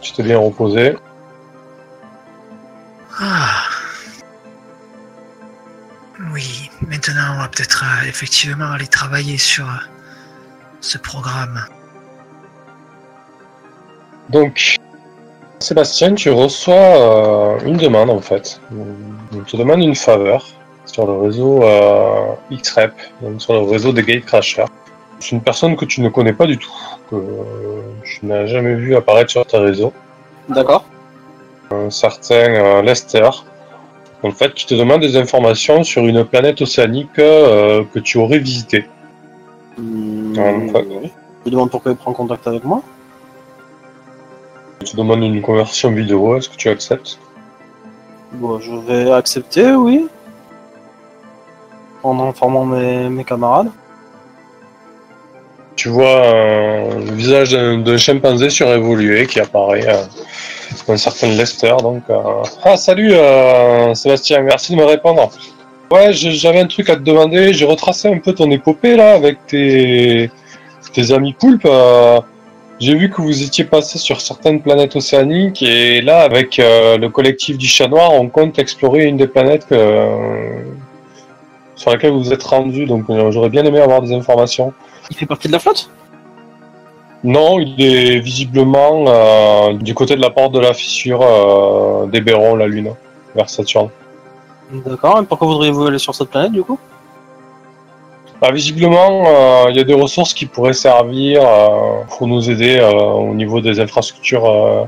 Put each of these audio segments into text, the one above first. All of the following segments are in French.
Tu t'es bien reposé. Ah. Oui, maintenant on va peut-être euh, effectivement aller travailler sur euh, ce programme. Donc, Sébastien, tu reçois euh, une demande en fait. On te demande une faveur sur le réseau Xrep, donc sur le réseau des Gatecrashers. C'est une personne que tu ne connais pas du tout, que tu n'as jamais vu apparaître sur tes réseaux. D'accord. Un certain euh, Lester, en fait, qui te demande des informations sur une planète océanique euh, que tu aurais visitée. Oui. Je demande pourquoi il prend contact avec moi. Il te demande une conversion vidéo, est-ce que tu acceptes? Bon, je vais accepter, oui. En informant mes, mes camarades. Tu vois euh, le visage d'un chimpanzé surévolué qui apparaît, euh, un certain Lester. Donc, euh, ah salut euh, Sébastien, merci de me répondre. Ouais, j'avais un truc à te demander. J'ai retracé un peu ton épopée là avec tes tes amis poulpes. euh, j'ai vu que vous étiez passé sur certaines planètes océaniques et là, avec le collectif du Chat Noir, on compte explorer une des planètes sur laquelle vous êtes rendu. Donc, j'aurais bien aimé avoir des informations. Il fait partie de la flotte? Non, il est visiblement euh, du côté de la porte de la fissure euh, d'Héberon, la Lune, vers Saturne. D'accord, et pourquoi voudriez-vous aller sur cette planète du coup? Bah, visiblement, euh, il y a des ressources qui pourraient servir euh, pour nous aider euh, au niveau des infrastructures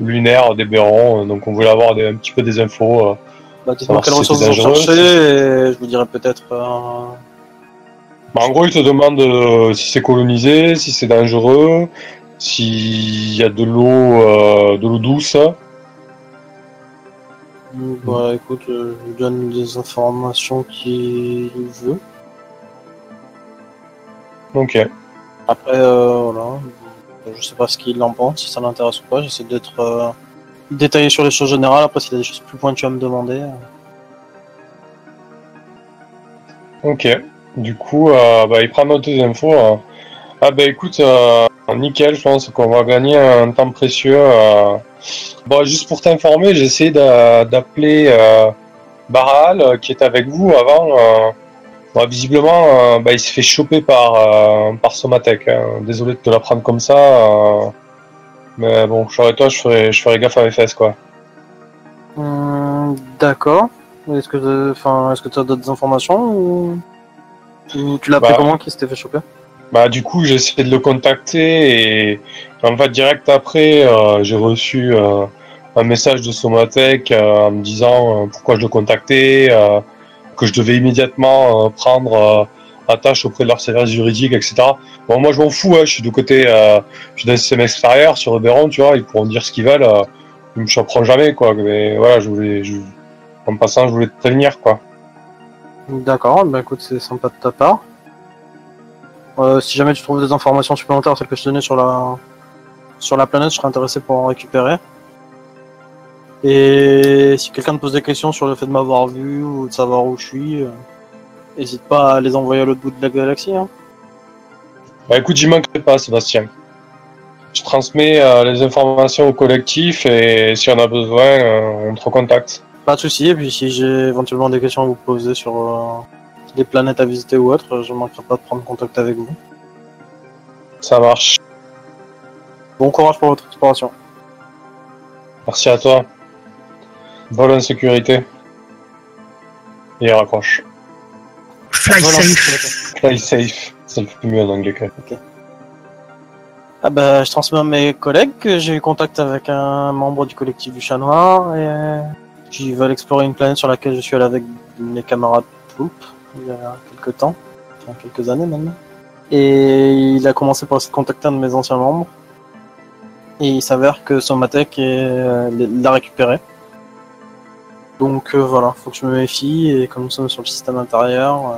lunaires d'Héberon. Donc on voulait avoir des- un petit peu des infos. Bah, dites-moi quelles ressources vous cherchez et je vous dirai peut-être. Bah, en gros, il te demande euh, si c'est colonisé, si c'est dangereux, s'il y a de l'eau euh, de l'eau douce. Bah écoute, euh, je lui donne des informations qu'il veut. Ok. Après, euh, voilà. Je sais pas ce qu'il en pense, si ça l'intéresse ou pas. J'essaie d'être détaillé sur les choses générales. Après, s'il y a des choses plus pointues à me demander. Ok. Du coup, euh, bah, il prend note des infos. euh. Ah bah écoute, euh, nickel, je pense qu'on va gagner un temps précieux. euh. Bon, juste pour t'informer, j'ai essayé d'a- d'appeler Baral, qui était avec vous avant. visiblement, bah, il s'est fait choper par, euh, par Somatec. hein. Désolé de te la prendre comme ça. Mais bon, je serais toi, je ferais, gaffe à mes fesses, quoi. Hum, D'accord. Est-ce que, tu as d'autres informations ou, tu l'as Bah. comment qui s'était fait choper? Bah du coup j'ai essayé de le contacter et en fait direct après euh, j'ai reçu euh, un message de Somatec euh, en me disant pourquoi je le contactais, que je devais immédiatement prendre attache auprès de leur service juridique, etc. Bon moi je m'en fous, hein, je suis du côté, euh, je suis dans le système extérieur sur Oberon, tu vois, ils pourront dire ce qu'ils veulent, euh, ils me choperont jamais quoi. Mais voilà, je voulais, je- en passant je voulais te prévenir quoi. D'accord, bah écoute, c'est sympa de ta part. Euh, si jamais tu trouves des informations supplémentaires, celles que je donnais sur la, sur la planète, je serais intéressé pour en récupérer. Et si quelqu'un te pose des questions sur le fait de m'avoir vu ou de savoir où je suis, euh, n'hésite pas à les envoyer à l'autre bout de la galaxie. Hein. Bah écoute, j'y manquerai pas, Sébastien. Je transmets euh, les informations au collectif et si on a besoin, on te recontacte. Pas de souci. Et puis si j'ai éventuellement des questions à vous poser sur euh, des planètes à visiter ou autre, je ne manquerai pas de prendre contact avec vous. Ça marche. Bon courage pour votre exploration. Merci à toi. Vol en sécurité. Et raccroche. Fly Voilà, safe. Fly safe. Ça le fait mieux en anglais quand même. Ah bah, je transmets à mes collègues que j'ai eu contact avec un membre du collectif du Chat Noir et qui veulent explorer une planète sur laquelle je suis allé avec mes camarades Poulp il y a quelques temps, enfin quelques années maintenant. Et il a commencé par de contacter un de mes anciens membres. Et il s'avère que Somatec est- euh, l'a récupéré. Donc euh, voilà, faut que je me méfie et comme nous sommes sur le système intérieur, euh,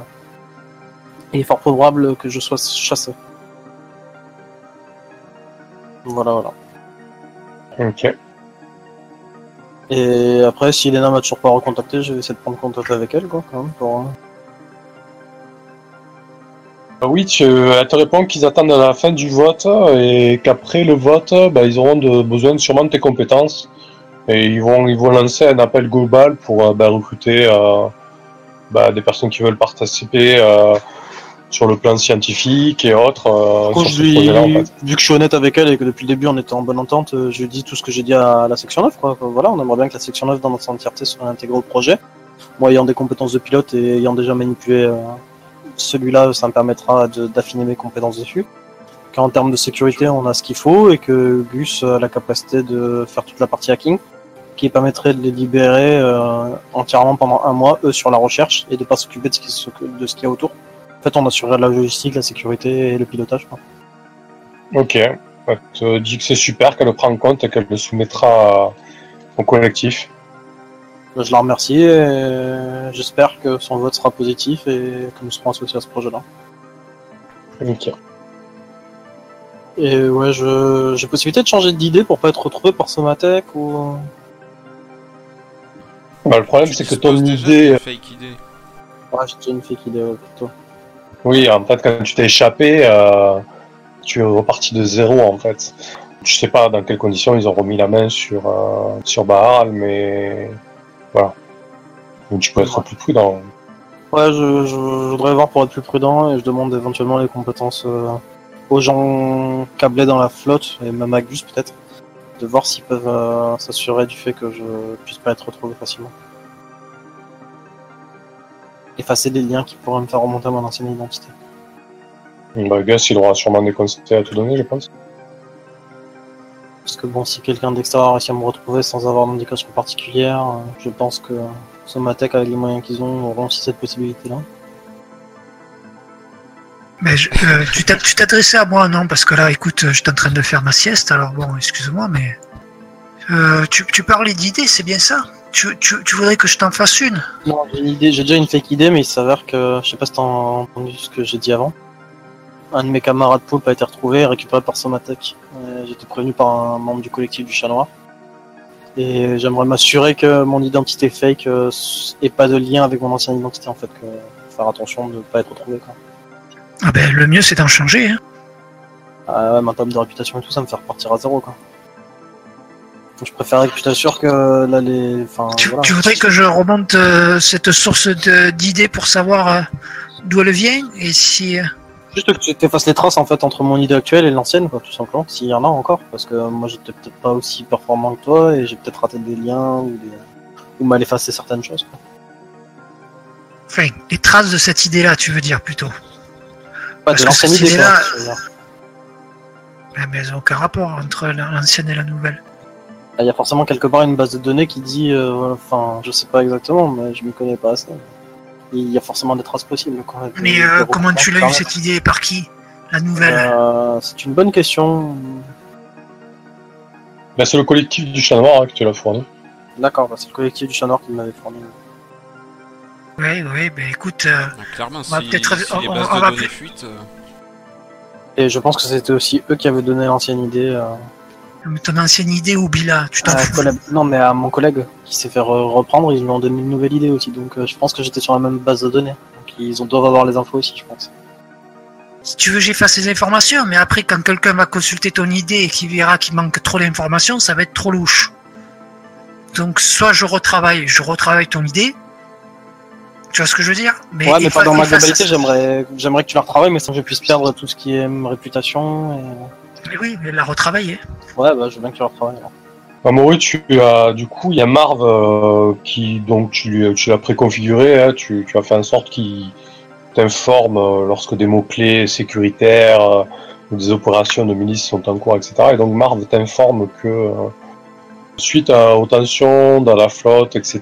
il est fort probable que je sois chassé. Voilà, voilà. Ok. Et après, si Elena m'a toujours pas recontacté, je vais essayer de prendre contact avec elle, quoi, quand même, pour... euh, Ah Oui, tu, elle te répond qu'ils attendent la fin du vote et qu'après le vote, bah, ils auront de, besoin sûrement de tes compétences. Et ils vont, ils vont lancer un appel global pour euh, bah, recruter euh, bah, des personnes qui veulent participer sur le plan scientifique et autres. euh, je lui- en fait. vu que je suis honnête avec elle et que depuis le début on était en bonne entente, euh, je lui dis tout ce que j'ai dit à la section 9. Quoi. Voilà, on aimerait bien que la section 9 dans notre entièreté soit intégrée au projet. Moi, ayant des compétences de pilote et ayant déjà manipulé euh, celui-là, ça me permettra d'affiner mes compétences dessus. Qu'en termes de sécurité, on a ce qu'il faut et que Gus a la capacité de faire toute la partie hacking qui permettrait de les libérer euh, entièrement pendant un mois, eux, sur la recherche et de pas s'occuper de ce qui de ce qu'il y a autour. En fait, on assurerait la logistique, la sécurité et le pilotage. Quoi. Ok. Elle te dit que c'est super, qu'elle le prend en compte et qu'elle le soumettra au collectif. Je la remercie et j'espère que son vote sera positif et que nous serons associés à ce projet-là. Ok. Et ouais, je j'ai possibilité de changer d'idée pour pas être retrouvé par Somatech ou. Bah, le problème, Tu c'est que ton idée. d'une fake idée. Ouais, j'ai déjà une fake idée ouais, plutôt. Oui, en fait, quand tu t'es échappé, euh, tu es reparti de zéro, en fait. Je sais pas dans quelles conditions ils ont remis la main sur, euh, sur Baal, mais voilà. Donc, tu peux être plus prudent. Ouais, je voudrais voir pour être plus prudent et je demande éventuellement les compétences euh, aux gens câblés dans la flotte et même à Gus peut-être, de voir s'ils peuvent euh, s'assurer du fait que je puisse pas être retrouvé facilement. Effacer des liens qui pourraient me faire remonter à mon ancienne identité. Bah, Gus, il aura sûrement des conseils à te donner, je pense. Parce que bon, si quelqu'un d'extérieur réussit à me retrouver sans avoir d'indication particulière, euh, je pense que Somatech, avec les moyens qu'ils ont, auront aussi cette possibilité-là. Mais je- euh, tu t'a- tu t'adressais à moi, non? Parce que là, écoute, euh, j'étais en train de faire ma sieste, alors bon, excuse-moi, mais. Euh, tu, tu parlais d'idées, c'est bien ça? Tu, tu, tu voudrais que je t'en fasse une? Non, j'ai une idée, j'ai déjà une fake idée, mais il s'avère que, je sais pas si t'as entendu ce que j'ai dit avant. Un de mes camarades poulpe a été retrouvé et récupéré par Somatech. Euh, J'ai été prévenu par un membre du collectif du chat noir. Et j'aimerais m'assurer que mon identité fake euh, ait pas de lien avec mon ancienne identité en fait, que faire attention de ne pas être retrouvé quoi. Ah ben, le mieux, c'est d'en changer. Hein. Ah ouais, ma table de réputation et tout, ça me fait repartir à zéro quoi. Je préférerais que tu t'assures que là les. Enfin, Tu, voilà. tu voudrais que je remonte euh, cette source d'idées pour savoir euh, d'où elle vient et si. euh, Juste que tu t'effaces les traces en fait entre mon idée actuelle et l'ancienne, quoi, tout simplement, s'il y en a encore, parce que moi j'étais peut-être pas aussi performant que toi et j'ai peut-être raté des liens ou, des... ou mal effacé certaines choses. Quoi. Enfin, les traces de cette idée-là, tu veux dire plutôt? Pas Parce de l'ancienne idée, je dire. Ah, mais elles n'ont aucun rapport entre la- l'ancienne et la nouvelle. Il y a forcément quelque part une base de données qui dit, euh, enfin, je sais pas exactement, mais je m'y connais pas assez. Il y a forcément des traces possibles. Quoi, Mais Des- euh, des comment tu l'as eu cette idée? Par qui? La nouvelle? Euh, C'est une bonne question. Bah, c'est le collectif du chat noir hein, que tu l'as fourni. D'accord, bah, c'est le collectif du chat noir qui m'avait fourni. Oui, oui, ben écoute, euh, Donc, clairement, si, va peut-être- si les on- bases on de données euh, Et je pense que c'était aussi eux qui avaient donné l'ancienne idée. Ton ancienne idée oublie-la, tu t'en un fous. Non, mais à mon collègue qui s'est fait re- reprendre, ils lui ont donné une nouvelle idée aussi. Donc euh, je pense que j'étais sur la même base de données. Donc ils ont- doivent avoir les infos aussi, je pense. Si tu veux, j'efface ces informations, mais après, quand quelqu'un va consulter ton idée et qu'il verra qu'il manque trop d'informations, ça va être trop louche. Donc, soit je retravaille, je retravaille ton idée. Tu vois ce que je veux dire? Ouais, mais pas dans ma globalité. J'aimerais, j'aimerais que tu la retravailles, mais sans que je puisse perdre tout ce qui est réputation. Et... Mais oui, mais la retravailler. Ouais, bah je veux bien que tu la retravailles. alors. Mamoru, tu as du coup, il y a Marv euh, qui donc tu, l'as préconfiguré, hein, tu, tu as fait en sorte qu'il t'informe euh, lorsque des mots clés sécuritaires euh, ou des opérations de milice sont en cours, etc. Et donc Marv t'informe que euh, suite à, aux tensions dans la flotte, etc.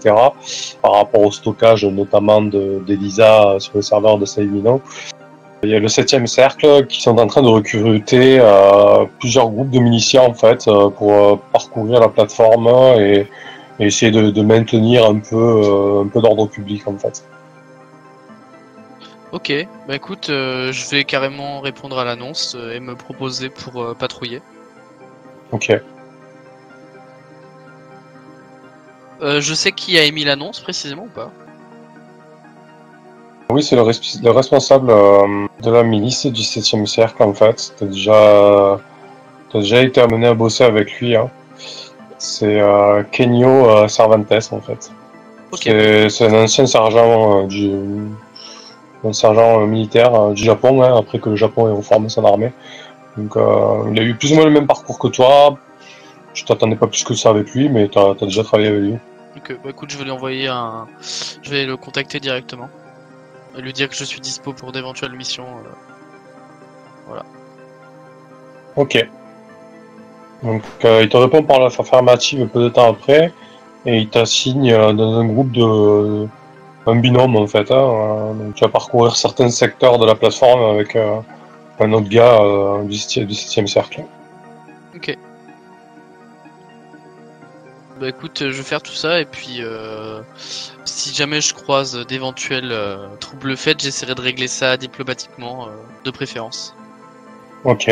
Par rapport au stockage notamment de- d'Elisa sur le serveur de Saïmino, il y a le 7 cercle qui sont en train de recruter euh, plusieurs groupes de miliciens en fait euh, pour euh, parcourir la plateforme et, et essayer de, de maintenir un peu, un peu d'ordre public en fait. Ok, bah écoute, euh, je vais carrément répondre à l'annonce euh, et me proposer pour euh, patrouiller. Ok. Euh, je sais qui a émis l'annonce précisément ou pas? Oui, c'est le, resp- le responsable euh, de la milice du 7e cercle, en fait. T'as déjà, t'as déjà été amené à bosser avec lui. Hein. C'est euh, Kenyo euh, Cervantes, en fait. Ok. C'est un ancien sergent euh, du un sergent euh, militaire du Japon, hein, après que le Japon ait reformé son armée. Donc, il a eu plus ou moins le même parcours que toi. Je t'attendais pas plus que ça avec lui, mais t'as as déjà travaillé avec lui. Bah écoute, je vais lui envoyer un. Je vais le contacter directement. Et lui dire que je suis dispo pour d'éventuelles missions. euh. Ok. Donc, euh, il te répond par la affirmative peu de temps après, et il t'assigne euh, dans un groupe de. un binôme en fait. Hein, donc, tu vas parcourir certains secteurs de la plateforme avec un autre gars du 7 cercle. Ok. Bah écoute, euh, je vais faire tout ça et puis euh, si jamais je croise d'éventuels euh, troubles faits, j'essaierai de régler ça diplomatiquement, euh, de préférence. Ok.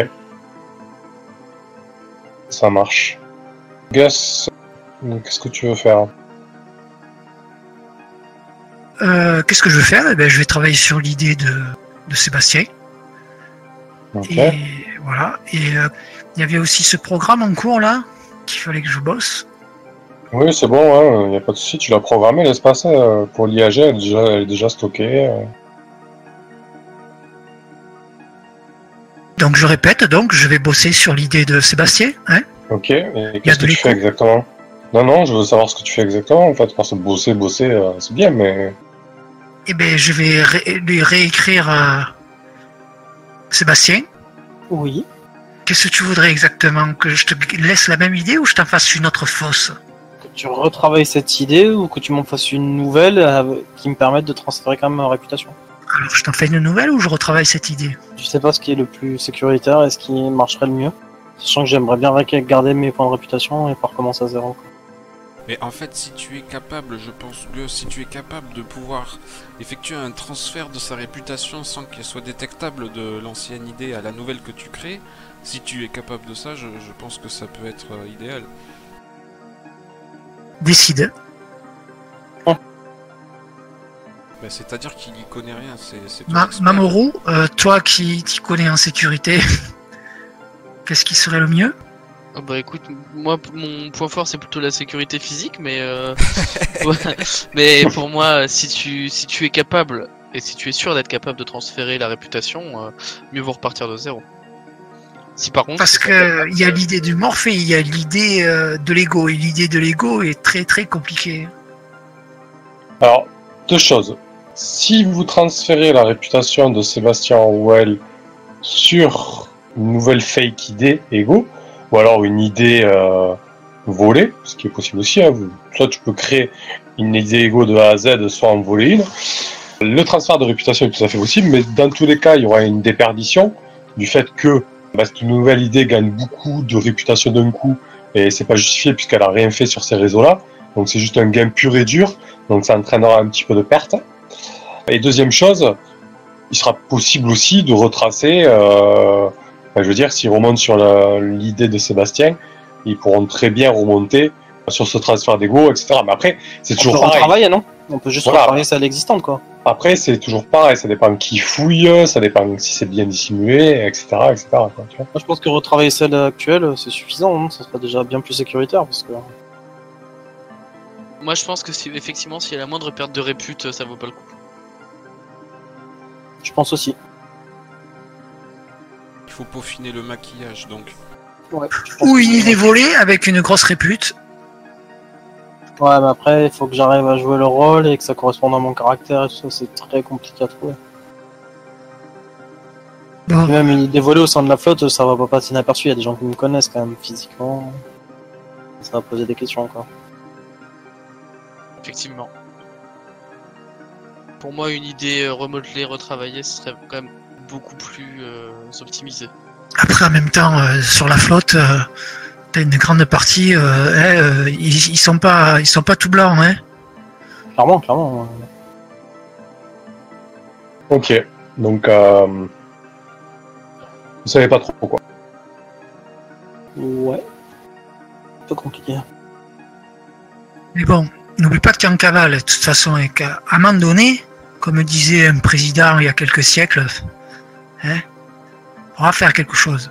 Ça marche. Gus, qu'est-ce que tu veux faire? Euh, Qu'est-ce que je vais faire? Eh ben, Je vais travailler sur l'idée de, de Sébastien. Ok. Et voilà. Et euh, il y avait aussi ce programme en cours là qu'il fallait que je bosse. Oui, c'est bon, il n'y a pas de souci. Tu l'as programmé l'espace euh, pour l'IAG, elle, est déjà- elle est déjà stockée. euh. Donc je répète, donc je vais bosser sur l'idée de Sébastien. Hein? Ok, et qu'est-ce que tu fais exactement? Non, non, je veux savoir ce que tu fais exactement en fait, parce que bosser, bosser, euh, c'est bien, mais. Eh ben, je vais ré- lui réécrire euh, Sébastien. Oui. Qu'est-ce que tu voudrais exactement? Que je te laisse la même idée ou je t'en fasse une autre fausse? Tu retravailles cette idée ou que tu m'en fasses une nouvelle euh, qui me permette de transférer quand même ma réputation. Alors, je t'en fais une nouvelle ou je retravaille cette idée? Je sais pas ce qui est le plus sécuritaire et ce qui marcherait le mieux. Sachant que j'aimerais bien garder mes points de réputation et pas recommencer à zéro. quoi. Mais en fait, si tu es capable, je pense que si tu es capable de pouvoir effectuer un transfert de sa réputation sans qu'elle soit détectable de l'ancienne idée à la nouvelle que tu crées, si tu es capable de ça, je, je pense que ça peut être euh, idéal. Décide. Ben, C'est-à-dire qu'il y connaît rien, c'est Ma. Mamoru, euh, toi qui t'y connais en sécurité, qu'est-ce qui serait le mieux? Ah bah écoute, moi mon point fort c'est plutôt la sécurité physique, mais euh, mais pour moi, si tu si tu es capable et si tu es sûr d'être capable de transférer la réputation, euh, mieux vaut repartir de zéro. Si par contre, Parce que il y a l'idée du morphe et il y a l'idée euh, de l'ego. Et l'idée de l'ego est très très compliquée. Alors, deux choses. Si vous transférez la réputation de Sébastien Orwell sur une nouvelle fake idée ego, ou alors une idée euh, volée, ce qui est possible aussi, hein, vous- soit tu peux créer une idée ego de A à Z, soit en voler une. Le transfert de réputation est tout à fait possible, mais dans tous les cas, il y aura une déperdition du fait que bah, cette nouvelle idée gagne beaucoup de réputation d'un coup, et c'est pas justifié puisqu'elle a rien fait sur ces réseaux-là. Donc c'est juste un gain pur et dur, donc ça entraînera un petit peu de perte. Et deuxième chose, il sera possible aussi de retracer, euh, enfin, je veux dire, s'ils remontent sur l'idée de Sébastien, ils pourront très bien remonter sur ce transfert d'ego, etc. Mais après, c'est On peut toujours pareil. retravailler, non? On peut juste Voilà. retravailler celle existante, quoi. Après, c'est toujours pareil, ça dépend qui fouille, ça dépend si c'est bien dissimulé, etc. etc. quoi, tu vois. Moi, je pense que retravailler celle actuelle, c'est suffisant. hein. Ça sera déjà bien plus sécuritaire parce que moi je pense que si effectivement s'il y a la moindre perte de répute, ça vaut pas le coup. je pense aussi. Il faut peaufiner le maquillage, donc. Ouais. Ou une c'est- idée volée avec une grosse répute. Ouais, mais après, il faut que j'arrive à jouer le rôle et que ça corresponde à mon caractère et tout ça. C'est très compliqué à trouver. Bon, Et même une idée volée au sein de la flotte, ça va pas passer inaperçu. Il y a des gens qui me connaissent quand même physiquement. Ça va poser des questions encore. Effectivement. Pour moi, une idée euh, remodelée, retravaillée, ce serait quand même beaucoup plus euh, optimisé. après en même temps, euh, sur la flotte, euh, une grande partie. euh, hein, euh, ils, ils sont pas, ils sont pas tout blancs, hein. Clairement, clairement. Ok, donc euh, vous savez pas trop quoi. Ouais. Un peu compliqué. Mais bon, n'oublie pas que tu es en cavale, de toute façon, et qu'à un moment donné, comme disait un président il y a quelques siècles, hein, on va faire quelque chose.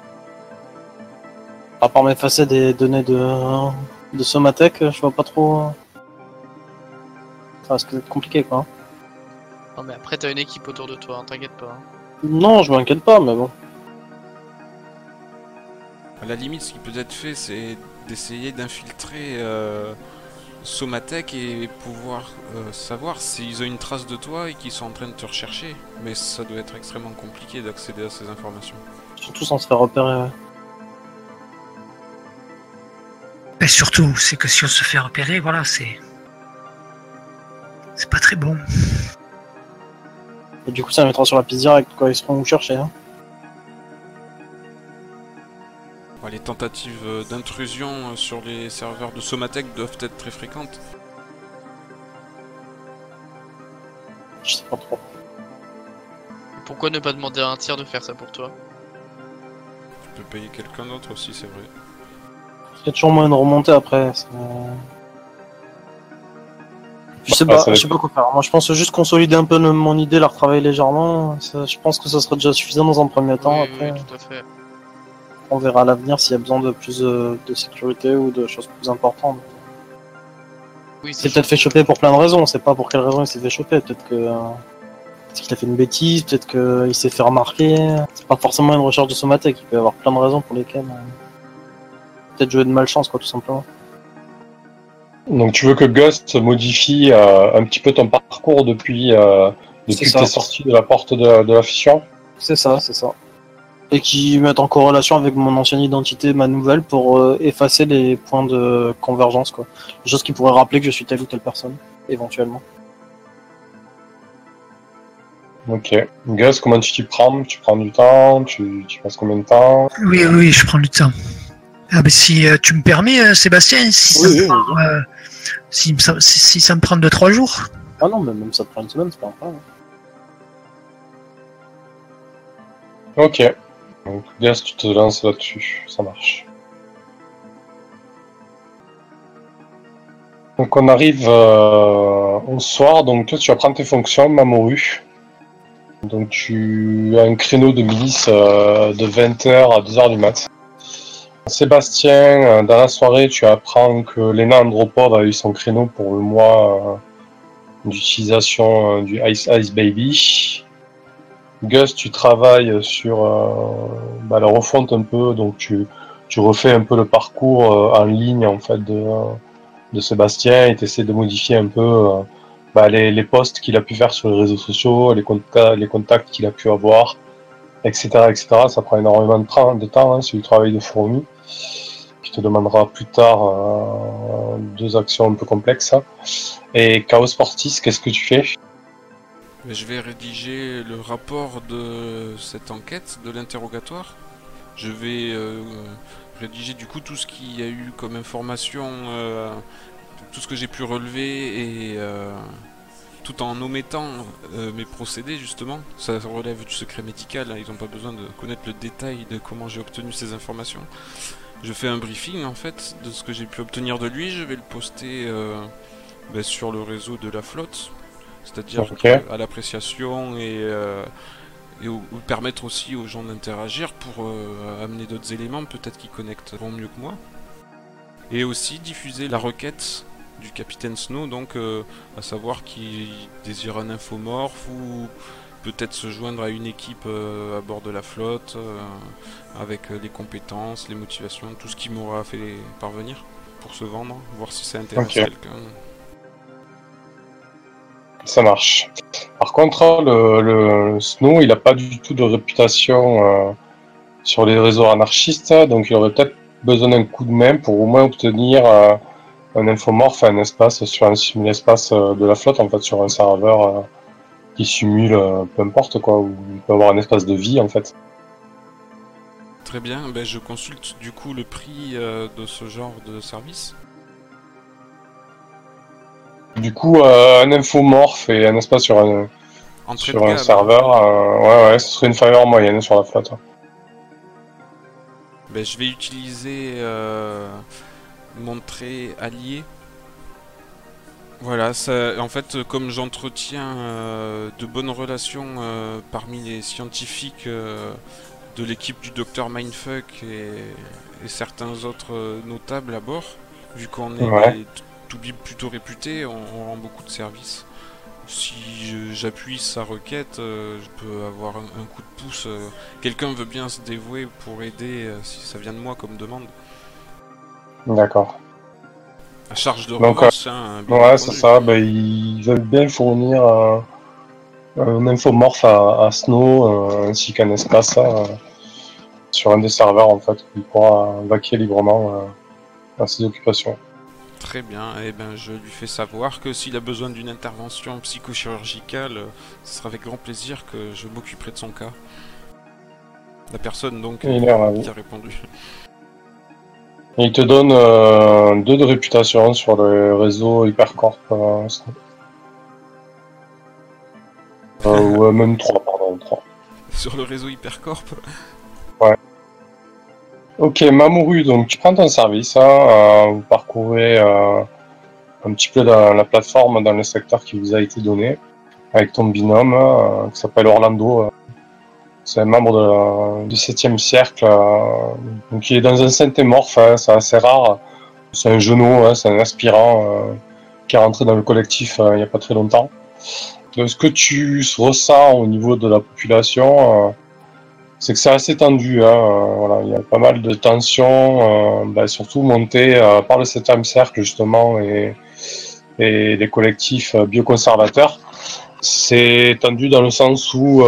À part m'effacer des données de, de Somatech, je vois pas trop. Ça risque d'être compliqué quoi. Non, mais après, t'as une équipe autour de toi, hein, t'inquiète pas. hein. Non, je m'inquiète pas, mais bon. À la limite, ce qui peut être fait, c'est d'essayer d'infiltrer euh, Somatech et pouvoir euh, savoir s'ils ont une trace de toi et qu'ils sont en train de te rechercher. Mais ça doit être extrêmement compliqué d'accéder à ces informations. Surtout sans se faire repérer. Et surtout, c'est que si on se fait repérer, voilà, c'est. C'est pas très bon. Et du coup, ça mettra sur la piste directe, quoi. Ils seront où chercher. Hein. Ouais, les tentatives euh, d'intrusion euh, sur les serveurs de Somatech doivent être très fréquentes. Je sais pas trop. Pourquoi ne pas demander à un tiers de faire ça pour toi? Tu peux payer quelqu'un d'autre aussi, c'est vrai. Il y a toujours moyen de remonter après. c'est- Je sais Bah, pas, je sais pas quoi faire. Moi, je pense juste consolider un peu mon idée, la retravailler légèrement. Ça, je pense que ça serait déjà suffisant dans un premier temps. Oui, Après, oui, tout à fait. on verra à l'avenir s'il y a besoin de plus de, de sécurité ou de choses plus importantes. Oui, Il s'est ça peut-être fait choper pour plein de raisons. On sait pas pour quelle raison il s'est fait choper. Peut-être que euh, peut-être qu'il a fait une bêtise. Peut-être qu'il s'est fait remarquer. C'est pas forcément une recherche de Somatech. Il peut y avoir plein de raisons pour lesquelles. euh, Peut-être jouer de malchance, quoi, tout simplement. Donc tu veux que Ghost modifie euh, un petit peu ton parcours depuis, euh, depuis que t'es sorti de la porte de, de la fission C'est ça, c'est ça. Et qui mettent en corrélation avec mon ancienne identité, ma nouvelle, pour euh, effacer les points de convergence, quoi. Les choses qui pourraient rappeler que je suis telle ou telle personne, éventuellement. Ok. Gus, comment tu t'y prends? Tu prends du temps? Tu, tu passes combien de temps? Oui, oui, oui, je prends du temps. Ah, ben, si euh, tu me permets, euh, Sébastien, si, ça Oui, me prend, euh, si, ça- si- si ça me prend 2-3 jours, Ah non, mais même ça te prend une semaine, c'est pas un problème. Ok. Donc Gus, tu te lances là-dessus. Ça marche. Donc on arrive euh, au soir, donc toi tu vas prendre tes fonctions, Mamoru. Donc tu as un créneau de milice euh, de 20h à 2h du mat. Sébastien, euh, dans la soirée, tu apprends que Lena Andropov a eu son créneau pour le mois euh, d'utilisation euh, du Ice Ice Baby. Gus, tu travailles sur bah, la refonte un peu, donc tu, tu refais un peu le parcours en ligne en fait de, de Sébastien et tu essaies de modifier un peu bah, les, les posts qu'il a pu faire sur les réseaux sociaux, les contacts, les contacts qu'il a pu avoir, etc., etc. Ça prend énormément de temps, hein, c'est du travail de fourmi qui te demandera plus tard euh, deux actions un peu complexes. hein. Et Chaos Sportis, qu'est-ce que tu fais? Je vais rédiger le rapport de cette enquête, de l'interrogatoire. Je vais euh, rédiger du coup tout ce qu'il y a eu comme information, euh, tout ce que j'ai pu relever et tout en omettant euh, mes procédés justement. Ça relève du secret médical, hein, ils n'ont pas besoin de connaître le détail de comment j'ai obtenu ces informations. Je fais un briefing en fait de ce que j'ai pu obtenir de lui, je vais le poster euh, ben, sur le réseau de la flotte, c'est-à-dire à l'appréciation et, euh, et au- ou permettre aussi aux gens d'interagir pour amener d'autres éléments, peut-être qu'ils connecteront mieux que moi. Et aussi diffuser la requête du capitaine Snow, donc euh, à savoir qu'il désire un infomorphe ou peut-être se joindre à une équipe euh, à bord de la flotte euh, avec les compétences, les motivations, tout ce qui m'aura fait parvenir pour se vendre, voir si ça intéresse quelqu'un. Ça marche. Par contre, le, le Snow, il n'a pas du tout de réputation sur les réseaux anarchistes, donc il aurait peut-être besoin d'un coup de main pour au moins obtenir un infomorphe, un espace sur un simul-espace euh, de la flotte, en fait, sur un serveur euh, qui simule euh, peu importe quoi, où il peut avoir un espace de vie en fait. Très bien, ben, je consulte du coup le prix de ce genre de service. Du coup, un infomorphe et un espace sur un, sur un serveur, euh, ouais, ouais, ce serait une faveur moyenne sur la flotte. Ben, je vais utiliser euh, mon trait allié Voilà, ça, en fait, comme j'entretiens euh, de bonnes relations euh, parmi les scientifiques euh, de l'équipe du docteur Mindfuck et, et certains autres notables à bord, vu qu'on est Ouais. des plutôt réputés, on, on rend beaucoup de services. Si j'appuie sa requête, je peux avoir un, un coup de pouce. Quelqu'un veut bien se dévouer pour aider si ça vient de moi comme demande. D'accord. À charge de Donc, revanche, hein, bien Ouais, c'est ça. Ben, ils veulent bien fournir euh, un infomorphe à, à Snow euh, ainsi qu'un espace euh, sur un des serveurs en fait, qui pourra vaquer librement euh, à ses occupations. Très bien, et ben je lui fais savoir que s'il a besoin d'une intervention psychochirurgicale, euh, ce sera avec grand plaisir que je m'occuperai de son cas. La personne donc Il qui a répondu. Et il te donne euh, deux de réputation sur le réseau Hypercorp. Euh. Euh, ou euh, même trois, pardon, trois. Sur le réseau Hypercorp, Ok, Mamoru, donc tu prends ton service, hein, euh, vous parcourez euh, un petit peu la, la plateforme dans le secteur qui vous a été donné, avec ton binôme euh, qui s'appelle Orlando. C'est un membre de- du 7e siècle, donc il est dans un syntémorphe, hein, c'est assez rare. C'est un genou, hein, c'est un aspirant euh, qui est rentré dans le collectif euh, il n'y a pas très longtemps. De ce que tu ressens au niveau de la population, euh, c'est que c'est assez tendu. Hein, voilà, il y a pas mal de tensions, euh, bah, surtout montées euh, par le 7 cercle justement et, et les collectifs bioconservateurs. C'est tendu dans le sens où,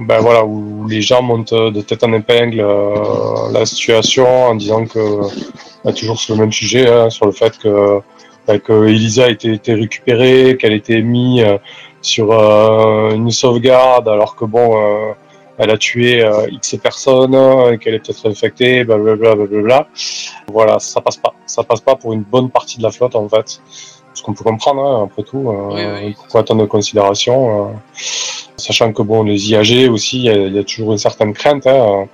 ben voilà, où les gens montent de tête en épingle euh, la situation en disant que bah, toujours sur le même sujet, hein, sur le fait que, bah, que Elisa a été, récupérée, qu'elle a été mise euh, sur euh, une sauvegarde, alors que bon. euh, elle a tué euh, X personnes, qu'elle est peut-être infectée, blablabla, blablabla. Voilà, ça passe pas. Ça passe pas pour une bonne partie de la flotte, en fait. Ce qu'on peut comprendre, hein, après tout. Euh, Oui. Pourquoi tant de considération euh, Sachant que, bon, les IAG aussi, il y, y a toujours une certaine crainte, hein,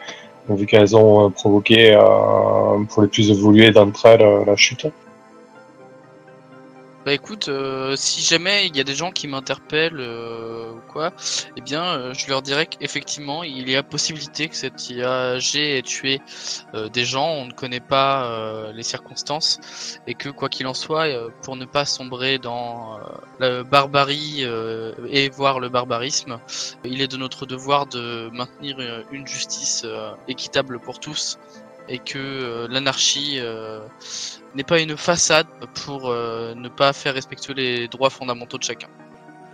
euh, vu qu'elles ont euh, provoqué, euh, pour les plus évoluées d'entre elles, euh, la chute. Bah écoute, euh, si jamais il y a des gens qui m'interpellent euh, ou quoi, eh bien euh, je leur dirais qu'effectivement il y a possibilité que cette IAG ait tué euh, des gens, on ne connaît pas euh, les circonstances, et que quoi qu'il en soit, pour ne pas sombrer dans la barbarie et voire le barbarisme, il est de notre devoir de maintenir une justice équitable pour tous. Et que l'anarchie n'est pas une façade pour euh, ne pas faire respecter les droits fondamentaux de chacun.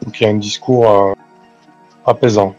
Donc il y a un discours euh, apaisant.